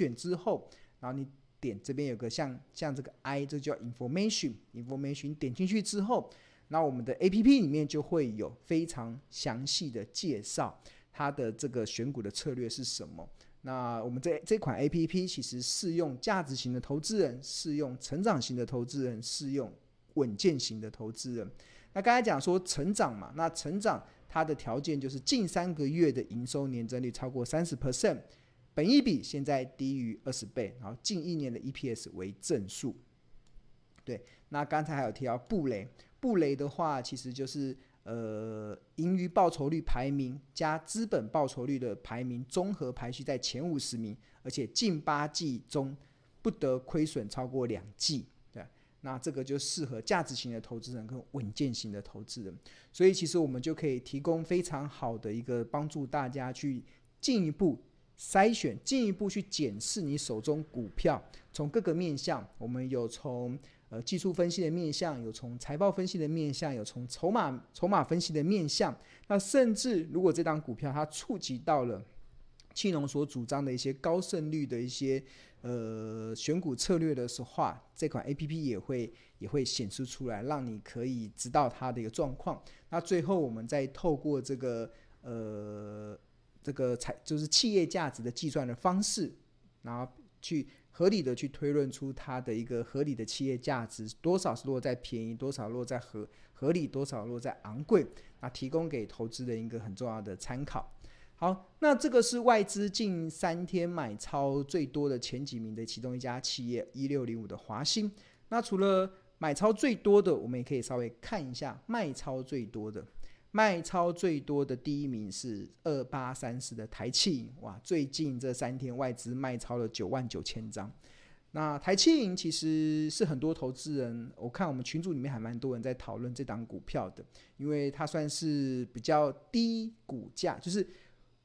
选之后，然后你点这边有个像像这个 I，这叫 information，information，点进去之后，那我们的 APP 里面就会有非常详细的介绍它的这个选股的策略是什么。那我们这这款 APP 其实适用价值型的投资人，适用成长型的投资人，适用稳健型的投资人。那刚才讲说成长嘛，那成长它的条件就是近三个月的营收年增率超过三十 percent，本益比现在低于二十倍，然后近一年的 EPS 为正数。对，那刚才还有提到布雷，布雷的话其实就是。呃，盈余报酬率排名加资本报酬率的排名综合排序在前五十名，而且近八季中不得亏损超过两季，对，那这个就适合价值型的投资人跟稳健型的投资人，所以其实我们就可以提供非常好的一个帮助大家去进一步筛选，进一步去检视你手中股票，从各个面向，我们有从。呃，技术分析的面向有从财报分析的面向，有从筹码筹码分析的面向。那甚至如果这档股票它触及到了庆农所主张的一些高胜率的一些呃选股策略的时候，这款 APP 也会也会显示出来，让你可以知道它的一个状况。那最后我们再透过这个呃这个财就是企业价值的计算的方式，然后去。合理的去推论出它的一个合理的企业价值，多少是落在便宜，多少落在合合理，多少落在昂贵，那提供给投资人一个很重要的参考。好，那这个是外资近三天买超最多的前几名的其中一家企业，一六零五的华兴。那除了买超最多的，我们也可以稍微看一下卖超最多的。卖超最多的第一名是二八三四的台企银，哇！最近这三天外资卖超了九万九千张。那台企银其实是很多投资人，我看我们群组里面还蛮多人在讨论这档股票的，因为它算是比较低股价，就是。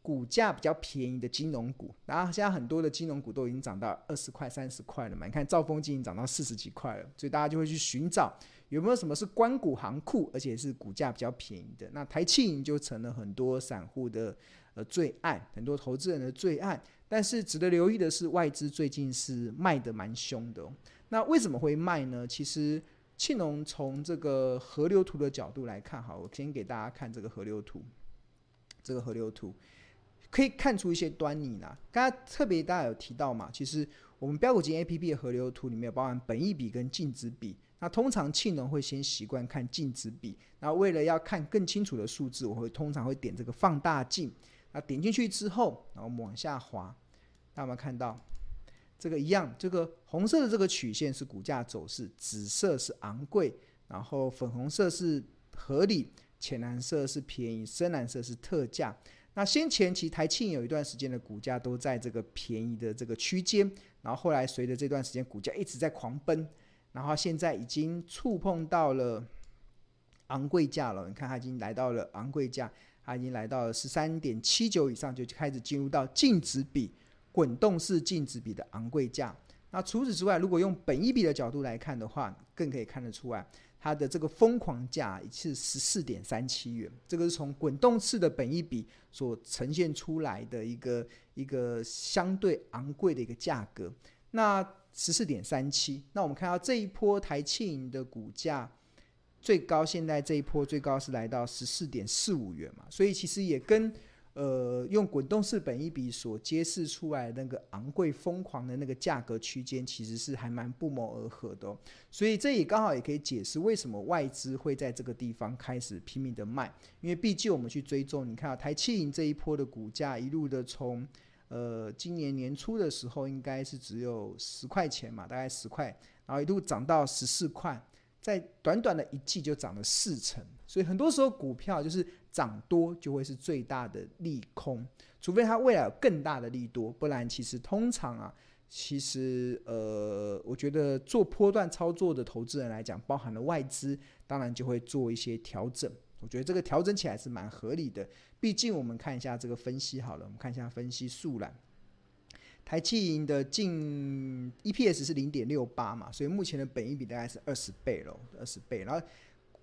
股价比较便宜的金融股，然后现在很多的金融股都已经涨到二十块、三十块了嘛。你看兆丰金已经涨到四十几块了，所以大家就会去寻找有没有什么是官股行库，而且是股价比较便宜的。那台企银就成了很多散户的呃最爱，很多投资人的最爱。但是值得留意的是，外资最近是卖得蛮凶的。那为什么会卖呢？其实庆农从这个河流图的角度来看，好，我先给大家看这个河流图，这个河流图。可以看出一些端倪啦。刚刚特别大家有提到嘛，其实我们标股金 APP 的河流图里面包含本益比跟净值比。那通常庆农会先习惯看净值比，那为了要看更清楚的数字，我会通常会点这个放大镜。那点进去之后，然后我们往下滑，大家有没有看到这个一样？这个红色的这个曲线是股价走势，紫色是昂贵，然后粉红色是合理，浅蓝色是便宜，深蓝色是特价。那先前其实台庆有一段时间的股价都在这个便宜的这个区间，然后后来随着这段时间股价一直在狂奔，然后现在已经触碰到了昂贵价了。你看它已经来到了昂贵价，它已经来到了十三点七九以上，就开始进入到净值比、滚动式净值比的昂贵价。那除此之外，如果用本一比的角度来看的话，更可以看得出来。它的这个疯狂价是十四点三七元，这个是从滚动式的本一比所呈现出来的一个一个相对昂贵的一个价格。那十四点三七，那我们看到这一波台庆银的股价最高，现在这一波最高是来到十四点四五元嘛，所以其实也跟。呃，用滚动式本一比所揭示出来的那个昂贵疯狂的那个价格区间，其实是还蛮不谋而合的。所以这也刚好也可以解释为什么外资会在这个地方开始拼命的卖，因为毕竟我们去追踪，你看啊，台企银这一波的股价一路的从呃今年年初的时候应该是只有十块钱嘛，大概十块，然后一路涨到十四块。在短短的一季就涨了四成，所以很多时候股票就是涨多就会是最大的利空，除非它未来有更大的利多，不然其实通常啊，其实呃，我觉得做波段操作的投资人来讲，包含了外资，当然就会做一些调整。我觉得这个调整起来是蛮合理的，毕竟我们看一下这个分析好了，我们看一下分析速览。台企银的净 EPS 是零点六八嘛，所以目前的本益比大概是二十倍喽，二十倍。然后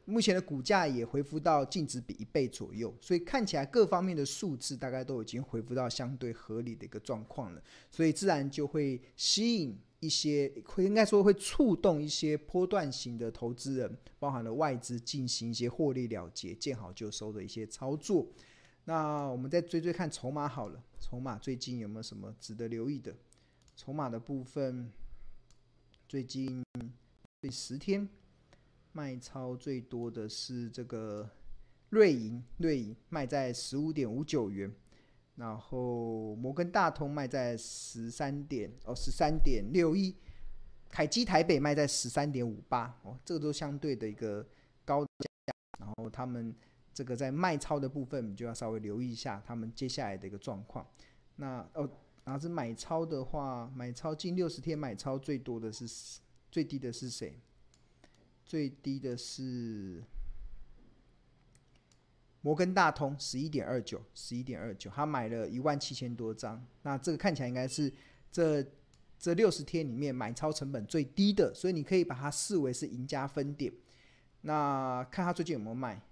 目前的股价也恢复到净值比一倍左右，所以看起来各方面的数字大概都已经恢复到相对合理的一个状况了，所以自然就会吸引一些，会应该说会触动一些波段型的投资人，包含了外资进行一些获利了结、见好就收的一些操作。那我们再追追看筹码好了，筹码最近有没有什么值得留意的？筹码的部分，最近这十天。卖超最多的是这个瑞银，瑞银卖在十五点五九元，然后摩根大通卖在十三点哦十三点六一，凯基台北卖在十三点五八哦，这个都相对的一个高价，然后他们这个在卖超的部分，你就要稍微留意一下他们接下来的一个状况。那哦，然后是买超的话，买超近六十天买超最多的是最低的是谁？最低的是摩根大通十一点二九，十一点二九，他买了一万七千多张。那这个看起来应该是这这六十天里面买超成本最低的，所以你可以把它视为是赢家分点。那看他最近有没有卖？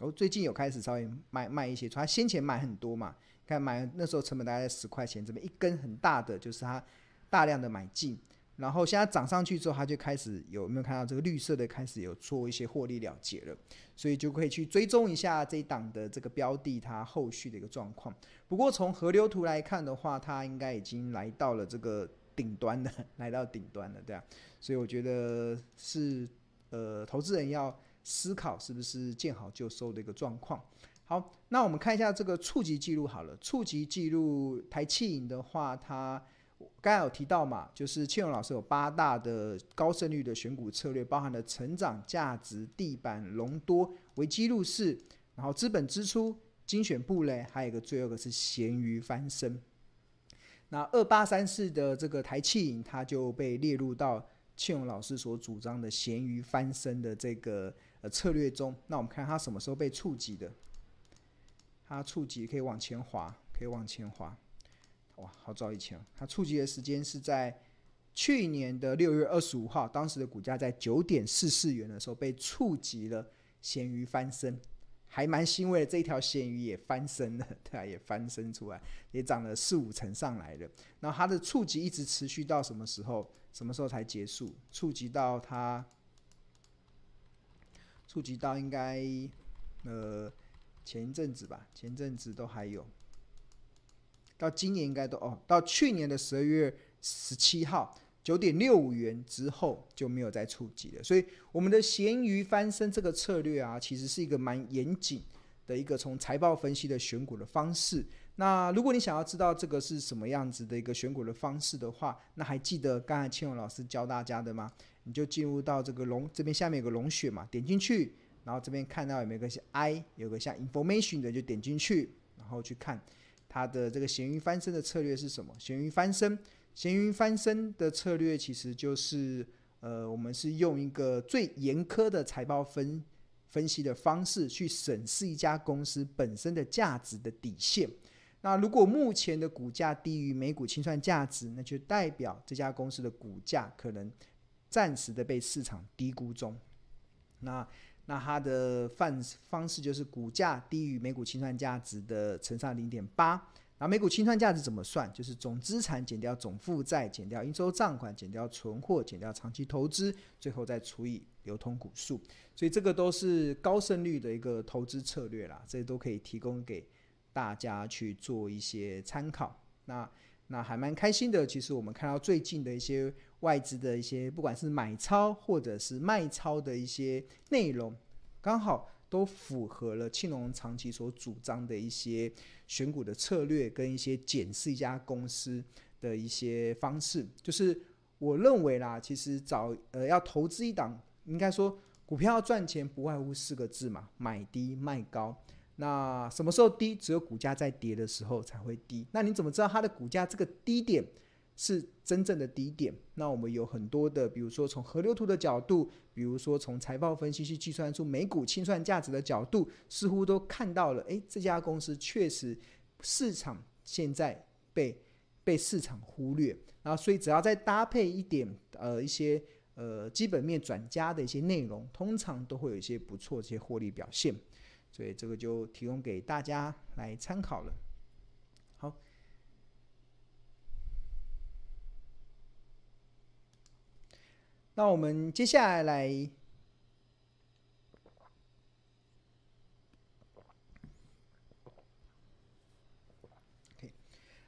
哦，最近有开始稍微卖卖一些，他先前买很多嘛，看买那时候成本大概十块钱，这边一根很大的就是他大量的买进。然后现在涨上去之后，他就开始有没有看到这个绿色的开始有做一些获利了结了，所以就可以去追踪一下这一档的这个标的它后续的一个状况。不过从河流图来看的话，它应该已经来到了这个顶端了，来到顶端了，对啊。所以我觉得是呃，投资人要思考是不是见好就收的一个状况。好，那我们看一下这个触及记录好了，触及记录台气影的话，它。刚才有提到嘛，就是庆荣老师有八大的高胜率的选股策略，包含了成长、价值、地板、隆多、为基入市，然后资本支出、精选布雷，还有一个最后一个是咸鱼翻身。那二八三四的这个台气影，它就被列入到庆荣老师所主张的咸鱼翻身的这个呃策略中。那我们看它什么时候被触及的？它触及可以往前滑，可以往前滑。哇，好早以前，它触及的时间是在去年的六月二十五号，当时的股价在九点四四元的时候被触及了，咸鱼翻身，还蛮欣慰的，这条咸鱼也翻身了，对啊，也翻身出来，也涨了四五成上来了。然后它的触及一直持续到什么时候？什么时候才结束？触及到它，触及到应该呃前一阵子吧，前阵子都还有。到今年应该都哦，到去年的十二月十七号九点六五元之后就没有再触及了。所以我们的咸鱼翻身这个策略啊，其实是一个蛮严谨的一个从财报分析的选股的方式。那如果你想要知道这个是什么样子的一个选股的方式的话，那还记得刚才庆荣老师教大家的吗？你就进入到这个龙这边下面有个龙穴嘛，点进去，然后这边看到有没有个像 I，有个像 information 的就点进去，然后去看。它的这个咸鱼翻身的策略是什么？咸鱼翻身，咸鱼翻身的策略其实就是，呃，我们是用一个最严苛的财报分分析的方式去审视一家公司本身的价值的底线。那如果目前的股价低于每股清算价值，那就代表这家公司的股价可能暂时的被市场低估中。那那它的范方式就是股价低于每股清算价值的乘上零点八，那每股清算价值怎么算？就是总资产减掉总负债，减掉应收账款，减掉存货，减掉长期投资，最后再除以流通股数。所以这个都是高胜率的一个投资策略啦，这都可以提供给大家去做一些参考。那那还蛮开心的，其实我们看到最近的一些。外资的一些不管是买超或者是卖超的一些内容，刚好都符合了庆隆长期所主张的一些选股的策略跟一些检视一家公司的一些方式。就是我认为啦，其实找呃要投资一档，应该说股票要赚钱，不外乎四个字嘛：买低卖高。那什么时候低？只有股价在跌的时候才会低。那你怎么知道它的股价这个低点？是真正的低点。那我们有很多的，比如说从河流图的角度，比如说从财报分析去计算出每股清算价值的角度，似乎都看到了，诶，这家公司确实市场现在被被市场忽略。然后，所以只要再搭配一点呃一些呃基本面转加的一些内容，通常都会有一些不错的一些获利表现。所以这个就提供给大家来参考了。好，那我们接下来来。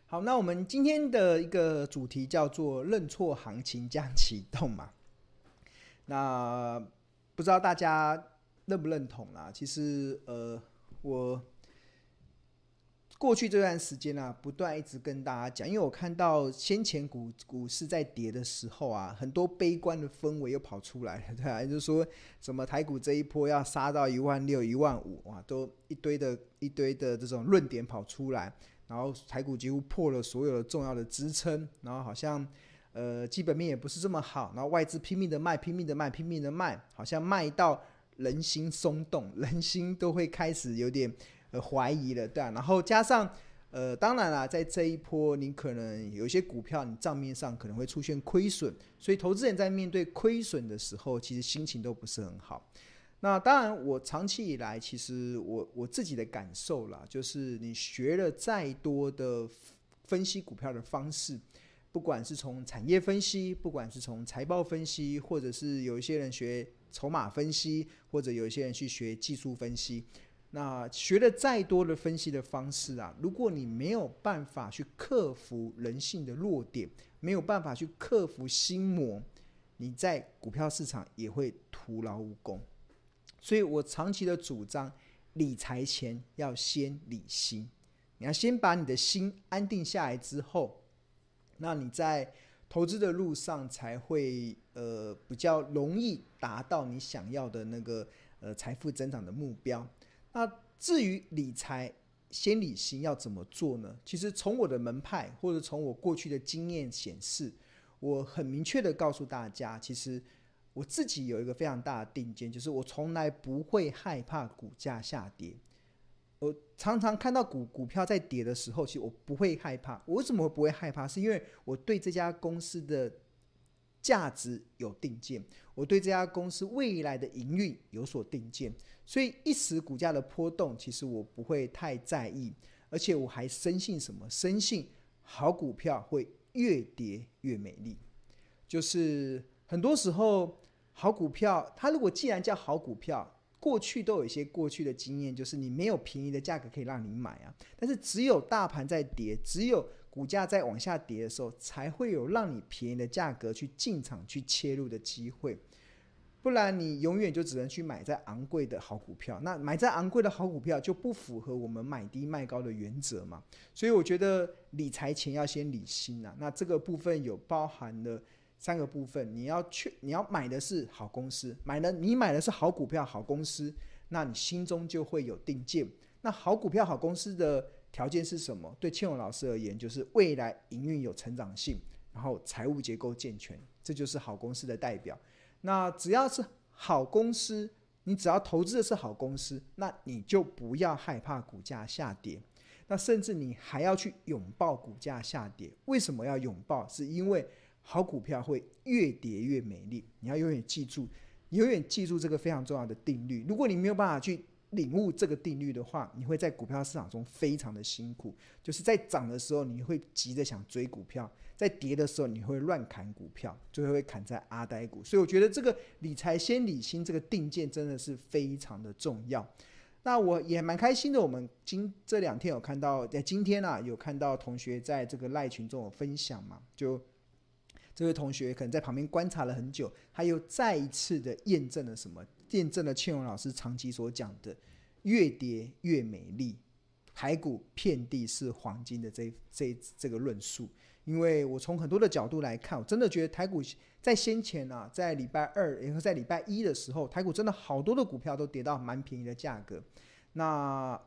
好，那我们今天的一个主题叫做“认错行情将启动”嘛。那不知道大家认不认同啦？其实，呃，我过去这段时间啊，不断一直跟大家讲，因为我看到先前股股市在跌的时候啊，很多悲观的氛围又跑出来了，对啊，就是说什么台股这一波要杀到一万六、一万五，哇，都一堆的一堆的这种论点跑出来。然后台股几乎破了所有的重要的支撑，然后好像呃基本面也不是这么好，然后外资拼命的卖，拼命的卖，拼命的卖，好像卖到人心松动，人心都会开始有点呃怀疑了，对啊。然后加上呃当然啦，在这一波你可能有一些股票你账面上可能会出现亏损，所以投资人在面对亏损的时候，其实心情都不是很好。那当然，我长期以来，其实我我自己的感受啦，就是你学了再多的分析股票的方式，不管是从产业分析，不管是从财报分析，或者是有一些人学筹码分析，或者有一些人去学技术分析，那学了再多的分析的方式啊，如果你没有办法去克服人性的弱点，没有办法去克服心魔，你在股票市场也会徒劳无功。所以我长期的主张，理财前要先理心。你要先把你的心安定下来之后，那你在投资的路上才会呃比较容易达到你想要的那个呃财富增长的目标。那至于理财先理心要怎么做呢？其实从我的门派或者从我过去的经验显示，我很明确的告诉大家，其实。我自己有一个非常大的定见，就是我从来不会害怕股价下跌。我常常看到股股票在跌的时候，其实我不会害怕。我为什么不会害怕？是因为我对这家公司的价值有定见，我对这家公司未来的营运有所定见，所以一时股价的波动，其实我不会太在意。而且我还深信什么？深信好股票会越跌越美丽，就是。很多时候，好股票，它如果既然叫好股票，过去都有一些过去的经验，就是你没有便宜的价格可以让你买啊。但是只有大盘在跌，只有股价在往下跌的时候，才会有让你便宜的价格去进场去切入的机会。不然你永远就只能去买在昂贵的好股票。那买在昂贵的好股票就不符合我们买低卖高的原则嘛。所以我觉得理财前要先理心啊。那这个部分有包含了。三个部分，你要去，你要买的是好公司，买的你买的是好股票、好公司，那你心中就会有定见。那好股票、好公司的条件是什么？对庆荣老师而言，就是未来营运有成长性，然后财务结构健全，这就是好公司的代表。那只要是好公司，你只要投资的是好公司，那你就不要害怕股价下跌，那甚至你还要去拥抱股价下跌。为什么要拥抱？是因为好股票会越跌越美丽，你要永远记住，永远记住这个非常重要的定律。如果你没有办法去领悟这个定律的话，你会在股票市场中非常的辛苦。就是在涨的时候，你会急着想追股票；在跌的时候，你会乱砍股票，最后会砍在阿呆股。所以，我觉得这个理财先理心，这个定见真的是非常的重要。那我也蛮开心的，我们今这两天有看到，在今天啊，有看到同学在这个赖群中有分享嘛，就。这位同学可能在旁边观察了很久，他又再一次的验证了什么？见证了庆荣老师长期所讲的“越跌越美丽，台股遍地是黄金”的这这这个论述。因为我从很多的角度来看，我真的觉得台股在先前啊，在礼拜二，然后在礼拜一的时候，台股真的好多的股票都跌到蛮便宜的价格。那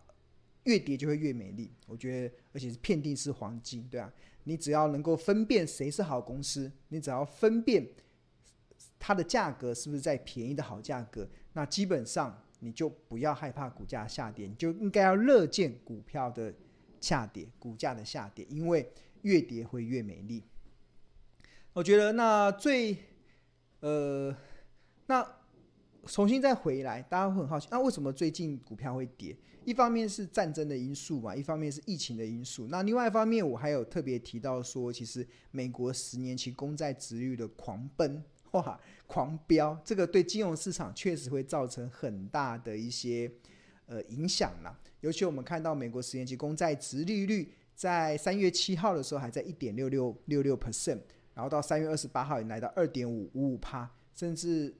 越跌就会越美丽，我觉得，而且是遍地是黄金，对啊。你只要能够分辨谁是好公司，你只要分辨它的价格是不是在便宜的好价格，那基本上你就不要害怕股价下跌，你就应该要乐见股票的下跌，股价的下跌，因为越跌会越美丽。我觉得那最呃，那重新再回来，大家会很好奇，那为什么最近股票会跌？一方面是战争的因素嘛，一方面是疫情的因素。那另外一方面，我还有特别提到说，其实美国十年期公债殖率的狂奔，哇，狂飙，这个对金融市场确实会造成很大的一些呃影响啦。尤其我们看到美国十年期公债殖利率在三月七号的时候还在一点六六六六 percent，然后到三月二十八号也来到二点五五五趴，甚至。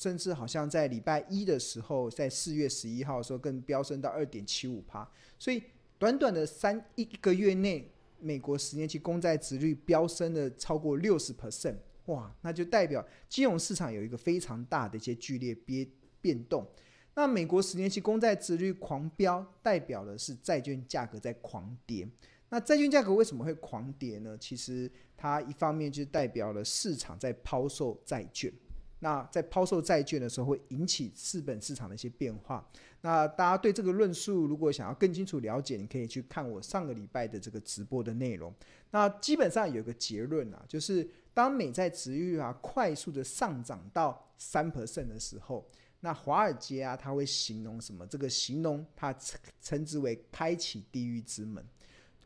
甚至好像在礼拜一的时候，在四月十一号的时候，更飙升到二点七五趴。所以短短的三一个月内，美国十年期公债殖率飙升了超过六十 percent，哇！那就代表金融市场有一个非常大的一些剧烈变变动。那美国十年期公债殖率狂飙，代表的是债券价格在狂跌。那债券价格为什么会狂跌呢？其实它一方面就代表了市场在抛售债券。那在抛售债券的时候，会引起资本市场的一些变化。那大家对这个论述如果想要更清楚了解，你可以去看我上个礼拜的这个直播的内容。那基本上有个结论啊，就是当美债殖率啊快速的上涨到三 percent 的时候，那华尔街啊，它会形容什么？这个形容它称称之为开启地狱之门。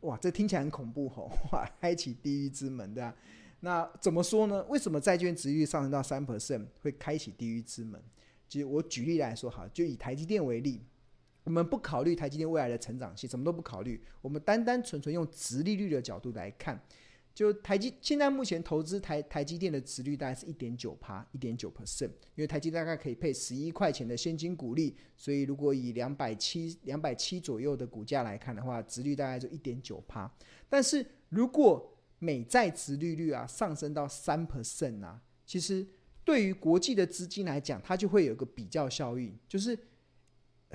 哇，这听起来很恐怖吼！哇，开启地狱之门，对吧？那怎么说呢？为什么债券殖利率上升到三 percent 会开启地狱之门？其实我举例来说，哈，就以台积电为例，我们不考虑台积电未来的成长性，什么都不考虑，我们单单纯纯用殖利率的角度来看，就台积现在目前投资台台积电的殖率大概是一点九趴，一点九 percent，因为台积大概可以配十一块钱的现金股利，所以如果以两百七两百七左右的股价来看的话，殖率大概就一点九趴。但是如果美债殖利率啊上升到三 percent 啊，其实对于国际的资金来讲，它就会有一个比较效应，就是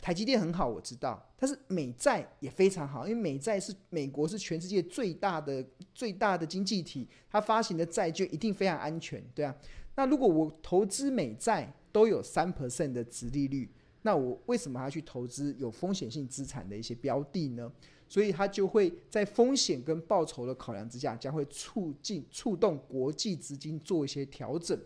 台积电很好，我知道，但是美债也非常好，因为美债是美国是全世界最大的最大的经济体，它发行的债券一定非常安全，对啊。那如果我投资美债都有三 percent 的殖利率，那我为什么要去投资有风险性资产的一些标的呢？所以它就会在风险跟报酬的考量之下，将会促进、触动国际资金做一些调整。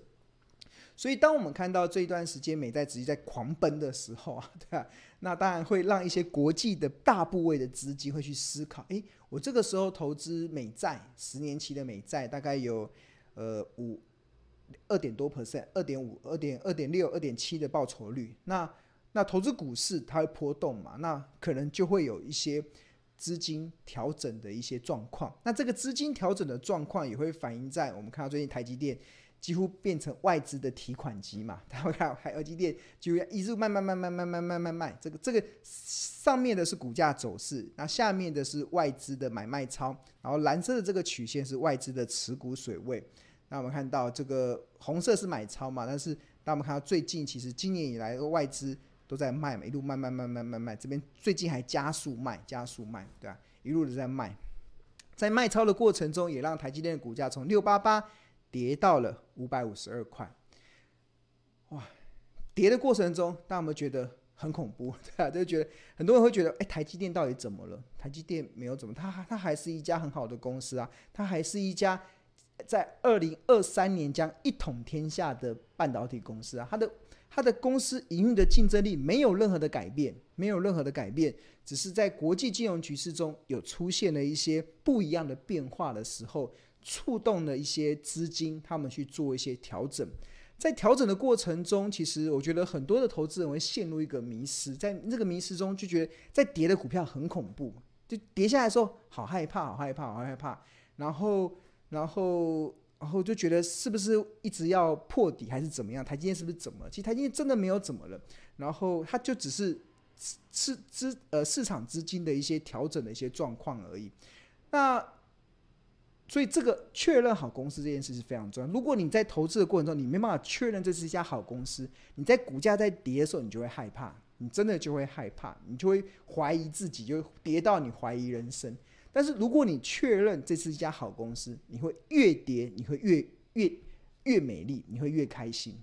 所以，当我们看到这一段时间美债直接在狂奔的时候啊，对吧？那当然会让一些国际的大部位的资金会去思考：诶，我这个时候投资美债，十年期的美债大概有呃五二点多 percent，二点五、二点二点六、二点七的报酬率。那那投资股市它会波动嘛？那可能就会有一些。资金调整的一些状况，那这个资金调整的状况也会反映在我们看到最近台积电几乎变成外资的提款机嘛，大家看台积电就一直卖卖卖卖卖卖卖卖卖，这个这个上面的是股价走势，那下面的是外资的买卖超，然后蓝色的这个曲线是外资的持股水位，那我们看到这个红色是买超嘛，但是当我们看到最近其实今年以来外资。都在卖嘛，一路卖卖卖卖卖卖，这边最近还加速卖，加速卖，对吧？一路都在卖，在卖超的过程中，也让台积电的股价从六八八跌到了五百五十二块。哇，跌的过程中，大家有没有觉得很恐怖？对吧？就觉得很多人会觉得，哎，台积电到底怎么了？台积电没有怎么，它它还是一家很好的公司啊，它还是一家在二零二三年将一统天下的半导体公司啊，它的。它的公司营运的竞争力没有任何的改变，没有任何的改变，只是在国际金融局势中有出现了一些不一样的变化的时候，触动了一些资金，他们去做一些调整。在调整的过程中，其实我觉得很多的投资人会陷入一个迷失，在这个迷失中就觉得在跌的股票很恐怖，就跌下来的时候好害怕，好害怕，好害怕，然后，然后。然后就觉得是不是一直要破底还是怎么样？台积电是不是怎么？其实台积电真的没有怎么了。然后它就只是市资呃市场资金的一些调整的一些状况而已。那所以这个确认好公司这件事是非常重要。如果你在投资的过程中你没办法确认这是一家好公司，你在股价在跌的时候你就会害怕，你真的就会害怕，你就会怀疑自己，就跌到你怀疑人生。但是如果你确认这是一家好公司，你会越跌，你会越越越美丽，你会越开心。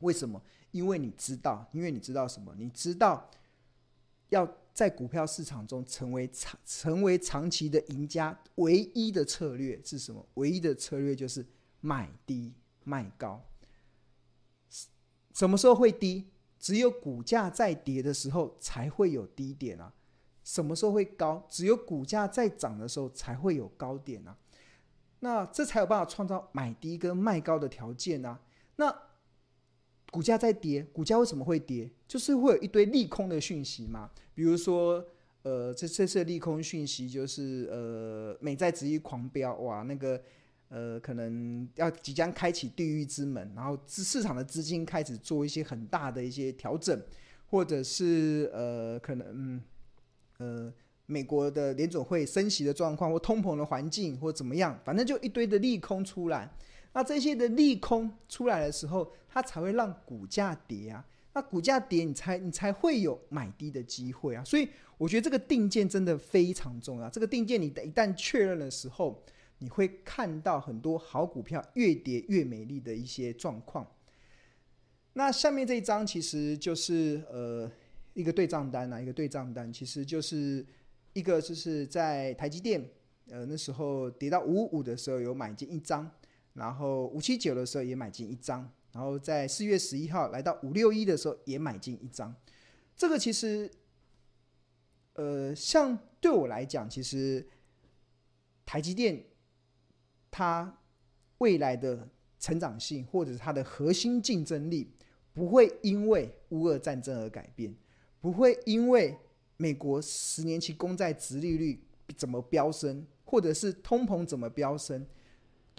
为什么？因为你知道，因为你知道什么？你知道要在股票市场中成为长成为长期的赢家，唯一的策略是什么？唯一的策略就是买低卖高。什么时候会低？只有股价在跌的时候才会有低点啊。什么时候会高？只有股价在涨的时候才会有高点啊。那这才有办法创造买低跟卖高的条件啊。那股价在跌，股价为什么会跌？就是会有一堆利空的讯息嘛。比如说，呃，这这次利空讯息就是，呃，美债值一狂飙，哇，那个。呃，可能要即将开启地狱之门，然后市市场的资金开始做一些很大的一些调整，或者是呃，可能嗯呃，美国的联总会升息的状况，或通膨的环境，或怎么样，反正就一堆的利空出来。那这些的利空出来的时候，它才会让股价跌啊。那股价跌，你才你才会有买低的机会啊。所以我觉得这个定见真的非常重要。这个定见你一旦确认的时候，你会看到很多好股票越跌越美丽的一些状况。那下面这一张其实就是呃一个对账单啊，一个对账单，其实就是一个就是在台积电呃那时候跌到五五五的时候有买进一张，然后五七九的时候也买进一张，然后在四月十一号来到五六一的时候也买进一张。这个其实呃像对我来讲，其实台积电。它未来的成长性，或者是它的核心竞争力，不会因为乌俄战争而改变，不会因为美国十年期公债殖利率怎么飙升，或者是通膨怎么飙升，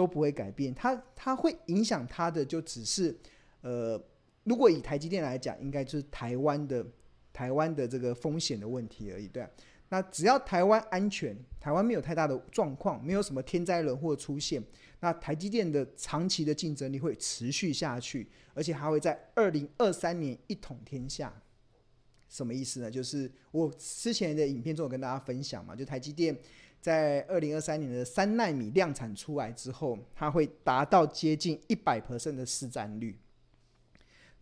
都不会改变。它它会影响它的，就只是呃，如果以台积电来讲，应该就是台湾的台湾的这个风险的问题而已，对。那只要台湾安全，台湾没有太大的状况，没有什么天灾人祸出现，那台积电的长期的竞争力会持续下去，而且还会在二零二三年一统天下。什么意思呢？就是我之前的影片中有跟大家分享嘛，就台积电在二零二三年的三纳米量产出来之后，它会达到接近一百 percent 的市占率。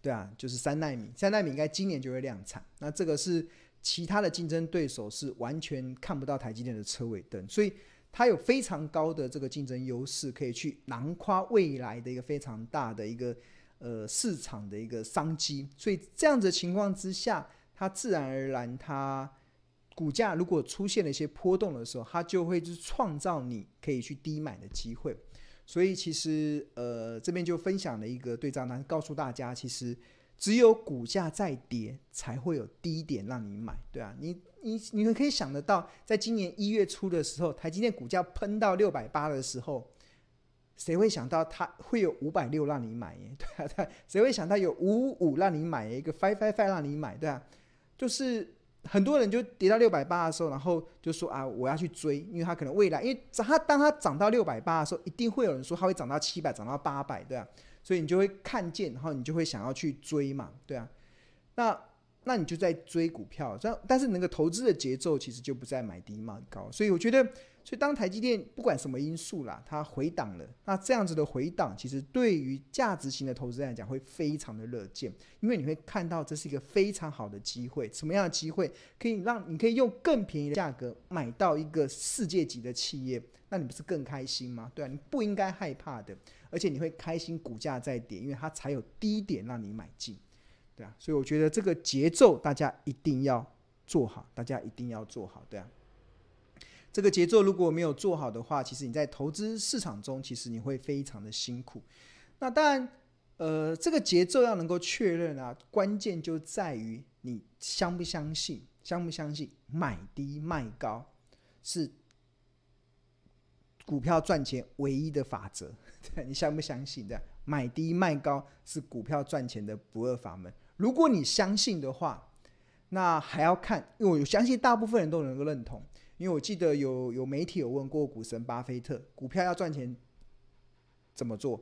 对啊，就是三纳米，三纳米应该今年就会量产。那这个是。其他的竞争对手是完全看不到台积电的车尾灯，所以它有非常高的这个竞争优势，可以去囊括未来的一个非常大的一个呃市场的一个商机。所以这样子的情况之下，它自然而然，它股价如果出现了一些波动的时候，它就会去创造你可以去低买的机会。所以其实呃这边就分享了一个对账单，告诉大家其实。只有股价在跌，才会有低点让你买，对啊，你你你们可以想得到，在今年一月初的时候，台积电股价喷到六百八的时候，谁会想到它会有五百六让你买耶？对啊，对，谁会想到有五五五让你买一个 five five five 让你买，对啊，就是很多人就跌到六百八的时候，然后就说啊，我要去追，因为他可能未来，因为他当他涨到六百八的时候，一定会有人说他会涨到七百，涨到八百，对啊。所以你就会看见，然后你就会想要去追嘛，对啊，那那你就在追股票，这样，但是那个投资的节奏其实就不再买低卖高，所以我觉得，所以当台积电不管什么因素啦，它回档了，那这样子的回档，其实对于价值型的投资人来讲会非常的乐见，因为你会看到这是一个非常好的机会，什么样的机会可以让你可以用更便宜的价格买到一个世界级的企业，那你不是更开心吗？对啊，你不应该害怕的。而且你会开心，股价在跌，因为它才有低点让你买进，对啊，所以我觉得这个节奏大家一定要做好，大家一定要做好，对啊。这个节奏如果没有做好的话，其实你在投资市场中，其实你会非常的辛苦。那当然，呃，这个节奏要能够确认啊，关键就在于你相不相信，相不相信买低卖高是股票赚钱唯一的法则。对，你相不相信？这样买低卖高是股票赚钱的不二法门。如果你相信的话，那还要看，因为我相信大部分人都能够认同。因为我记得有有媒体有问过股神巴菲特，股票要赚钱怎么做？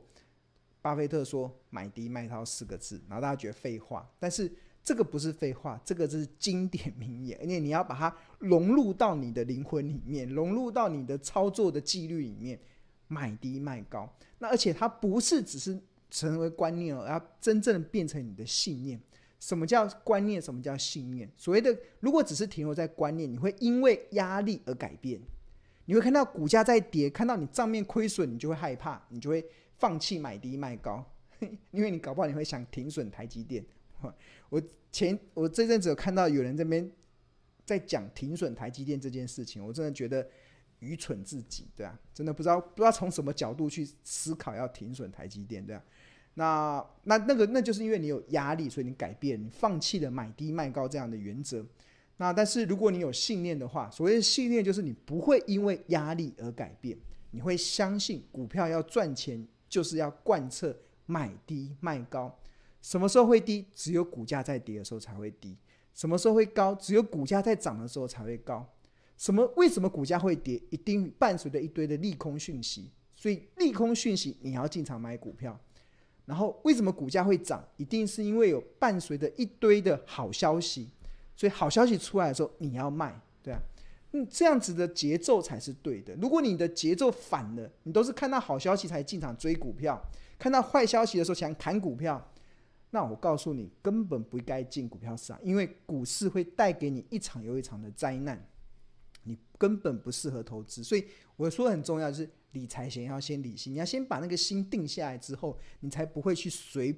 巴菲特说买低卖高四个字，然后大家觉得废话，但是这个不是废话，这个是经典名言，而且你要把它融入到你的灵魂里面，融入到你的操作的纪律里面。买低卖高，那而且它不是只是成为观念，而要真正变成你的信念。什么叫观念？什么叫信念？所谓的，如果只是停留在观念，你会因为压力而改变。你会看到股价在跌，看到你账面亏损，你就会害怕，你就会放弃买低卖高。因为你搞不好你会想停损台积电。我前我这阵子有看到有人这边在讲停损台积电这件事情，我真的觉得愚蠢至极，对啊，真的不知道不知道从什么角度去思考要停损台积电，对啊。那那那个那就是因为你有压力，所以你改变，你放弃了买低卖高这样的原则。那但是如果你有信念的话，所谓的信念就是你不会因为压力而改变，你会相信股票要赚钱就是要贯彻买低卖高。什么时候会低？只有股价在跌的时候才会低。什么时候会高？只有股价在涨的时候才会高。什么？为什么股价会跌？一定伴随着一堆的利空讯息。所以利空讯息你要进场买股票。然后为什么股价会涨？一定是因为有伴随着一堆的好消息，所以好消息出来的时候你要卖，对啊，嗯，这样子的节奏才是对的。如果你的节奏反了，你都是看到好消息才进场追股票，看到坏消息的时候想砍股票，那我告诉你，根本不该进股票市场，因为股市会带给你一场又一场的灾难，你根本不适合投资。所以我说很重要就是。理财前要先理性，你要先把那个心定下来之后，你才不会去随。